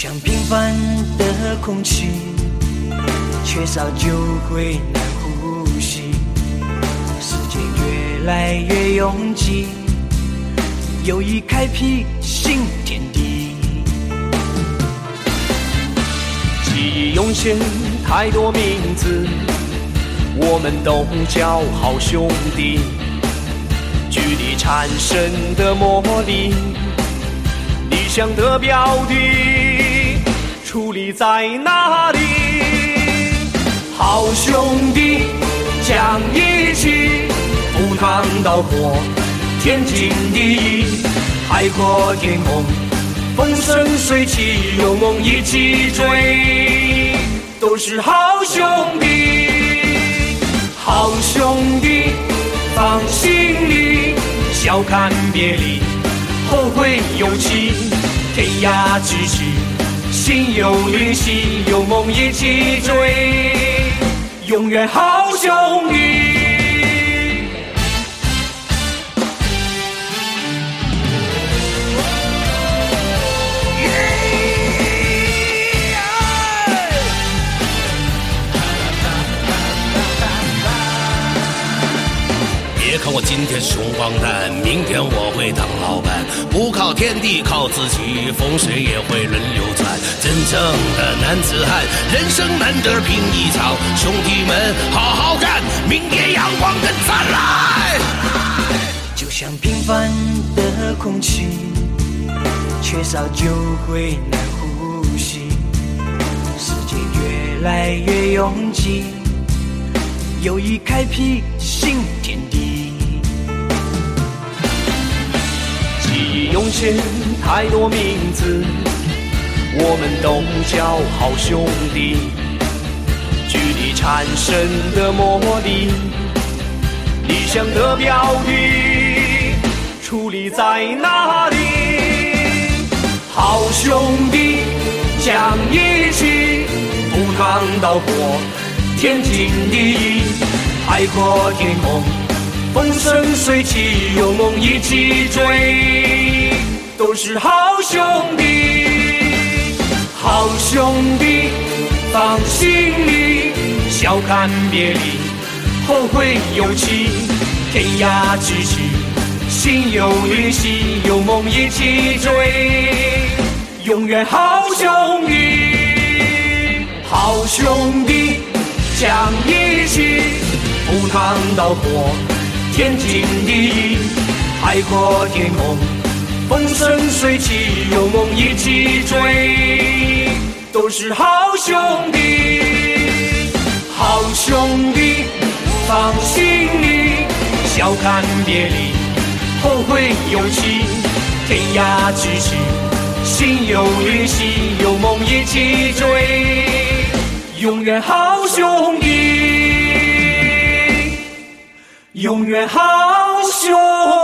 像平凡的空气，缺少就会难呼吸。世界越来越拥挤，友谊开辟新天地。记忆涌现太多名字，我们都叫好兄弟。距离产生的魔力，理想的标的，矗立在哪里？好兄弟，讲义气，赴汤蹈火，天经地义，海阔天空，风生水起，有梦一起追，都是好兄弟，好兄弟，放心里，笑看别离，后会有期，天涯咫尺，心有灵犀，有梦一起追，永远好兄弟。今天穷光蛋，明天我会当老板。不靠天地，靠自己，风水也会轮流转。真正的男子汉，人生难得拼一场。兄弟们，好好干，明天阳光更灿烂。就像平凡的空气，缺少就会难呼吸。世界越来越拥挤，有意开辟新天地。忆涌现太多名字，我们都叫好兄弟。距离产生的魔力，理想的标的，矗立在哪里？好兄弟，讲义气，赴汤蹈火，天经地义，海阔天空。风生水起，有梦一起追，都是好兄弟，好兄弟，放心里，笑看别离，后会有期，天涯咫尺，心有灵犀，有梦一起追，永远好兄弟，好兄弟，讲义气，赴汤蹈火。天经地义，海阔天空，风生水起，有梦一起追，都是好兄弟，好兄弟，放心里，笑看别离，后会有期，天涯咫尺，心有灵犀，有梦一起追，永远好兄弟。永远好兄弟。